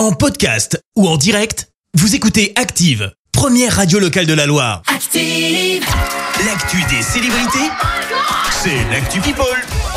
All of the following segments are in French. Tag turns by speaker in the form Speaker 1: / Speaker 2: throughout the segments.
Speaker 1: En podcast ou en direct, vous écoutez Active, première radio locale de la Loire.
Speaker 2: Active.
Speaker 1: L'actu des célébrités, c'est l'actu People.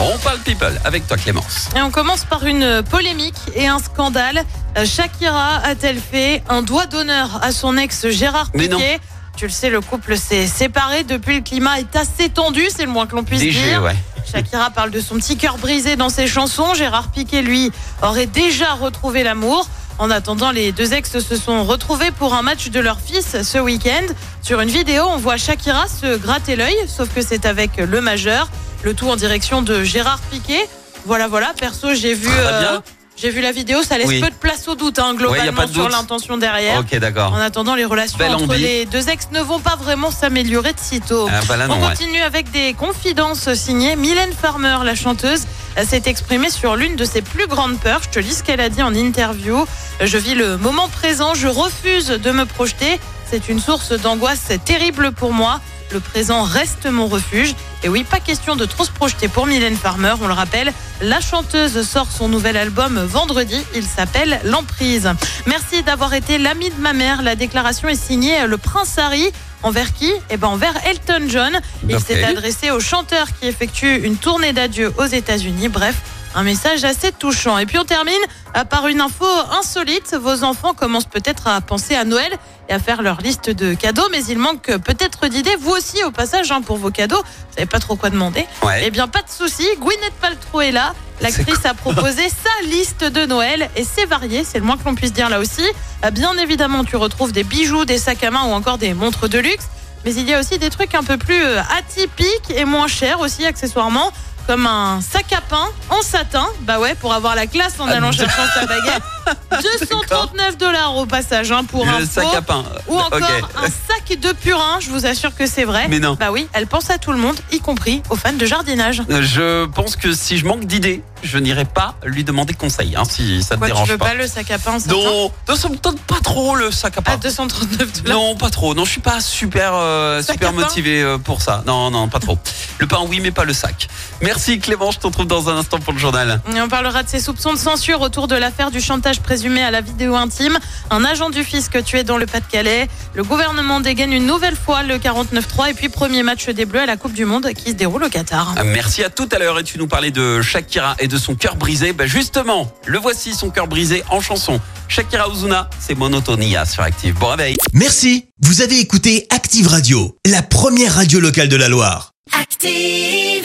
Speaker 3: On parle people avec toi Clémence.
Speaker 4: Et on commence par une polémique et un scandale. Euh, Shakira a-t-elle fait un doigt d'honneur à son ex Gérard
Speaker 3: Mais non.
Speaker 4: Piqué? Tu le sais, le couple s'est séparé depuis. Le climat est assez tendu, c'est le moins que l'on puisse
Speaker 3: Léger,
Speaker 4: dire.
Speaker 3: ouais.
Speaker 4: Shakira parle de son petit cœur brisé dans ses chansons. Gérard Piqué, lui, aurait déjà retrouvé l'amour. En attendant, les deux ex se sont retrouvés pour un match de leur fils ce week-end. Sur une vidéo, on voit Shakira se gratter l'œil, sauf que c'est avec le majeur. Le tout en direction de Gérard Piqué. Voilà, voilà. Perso, j'ai vu, euh, j'ai vu la vidéo. Ça laisse
Speaker 3: Oui.
Speaker 4: peu de place au doute, hein, globalement,
Speaker 3: pas de
Speaker 4: sur l'intention derrière.
Speaker 3: Ok d'accord.
Speaker 4: En attendant, les relations
Speaker 3: Belle
Speaker 4: entre
Speaker 3: ambi.
Speaker 4: les deux ex ne vont pas vraiment s'améliorer de sitôt.
Speaker 3: Ah, bah là,
Speaker 4: On
Speaker 3: ouais.
Speaker 4: continue avec des confidences signées. Mylène Farmer, la chanteuse, s'est exprimée sur l'une de ses plus grandes peurs. Je te lis ce qu'elle a dit en interview. Je vis le moment présent, je refuse de me projeter. C'est une source d'angoisse terrible pour moi. Le présent reste mon refuge. Et oui, pas question de trop se projeter pour Mylène Farmer. On le rappelle, la chanteuse sort son nouvel album vendredi. Il s'appelle L'Emprise. Merci d'avoir été l'ami de ma mère. La déclaration est signée le prince Harry. Envers qui? Eh ben envers Elton John. Il s'est adressé au chanteur qui effectue une tournée d'adieu aux États-Unis. Bref, un message assez touchant. Et puis on termine par une info insolite. Vos enfants commencent peut-être à penser à Noël et à faire leur liste de cadeaux, mais il manque peut-être d'idées. Vous aussi, au passage, hein, pour vos cadeaux. Vous savez pas trop quoi demander.
Speaker 3: Ouais.
Speaker 4: Eh bien, pas de souci. Gwyneth Paltrow est là. L'actrice a proposé sa liste de Noël et c'est varié, c'est le moins que l'on puisse dire là aussi. Euh, Bien évidemment, tu retrouves des bijoux, des sacs à main ou encore des montres de luxe. Mais il y a aussi des trucs un peu plus euh, atypiques et moins chers aussi accessoirement, comme un sac à pain en satin. Bah ouais, pour avoir la classe en allant chercher sa baguette. 239 dollars au passage hein, pour un
Speaker 3: sac à pain.
Speaker 4: ou encore
Speaker 3: Ok.
Speaker 4: un sac de purin, je vous assure que c'est vrai.
Speaker 3: Mais non.
Speaker 4: Bah oui, elle pense à tout le monde, y compris aux fans de jardinage.
Speaker 3: Je pense que si je manque d'idées, je n'irai pas lui demander conseil, hein, si ça te
Speaker 4: Quoi, tu
Speaker 3: dérange
Speaker 4: veux
Speaker 3: pas.
Speaker 4: pas le sac à pain
Speaker 3: Non, non, ça me tente pas trop le sac à pain.
Speaker 4: À 239 dollars.
Speaker 3: Non, pas trop. Non, je suis pas super euh, super motivé euh, pour ça. Non, non, pas trop. Le pain, oui, mais pas le sac. Merci Clément, je te retrouve dans un instant pour le journal.
Speaker 4: Et on parlera de ces soupçons de censure autour de l'affaire du chantage présumé à la vidéo intime. Un agent du fisc tué dans le Pas-de-Calais. Le gouvernement dégaine une nouvelle fois le 49-3 et puis premier match des Bleus à la Coupe du Monde qui se déroule au Qatar.
Speaker 3: Ah, Merci à tout à l'heure et tu nous parlais de Shakira et de son cœur brisé. Bah justement, le voici son cœur brisé en chanson. Shakira Ozuna, c'est Monotonia sur Active. Bon réveil.
Speaker 1: Merci, vous avez écouté Active Radio, la première radio locale de la Loire.
Speaker 2: Active.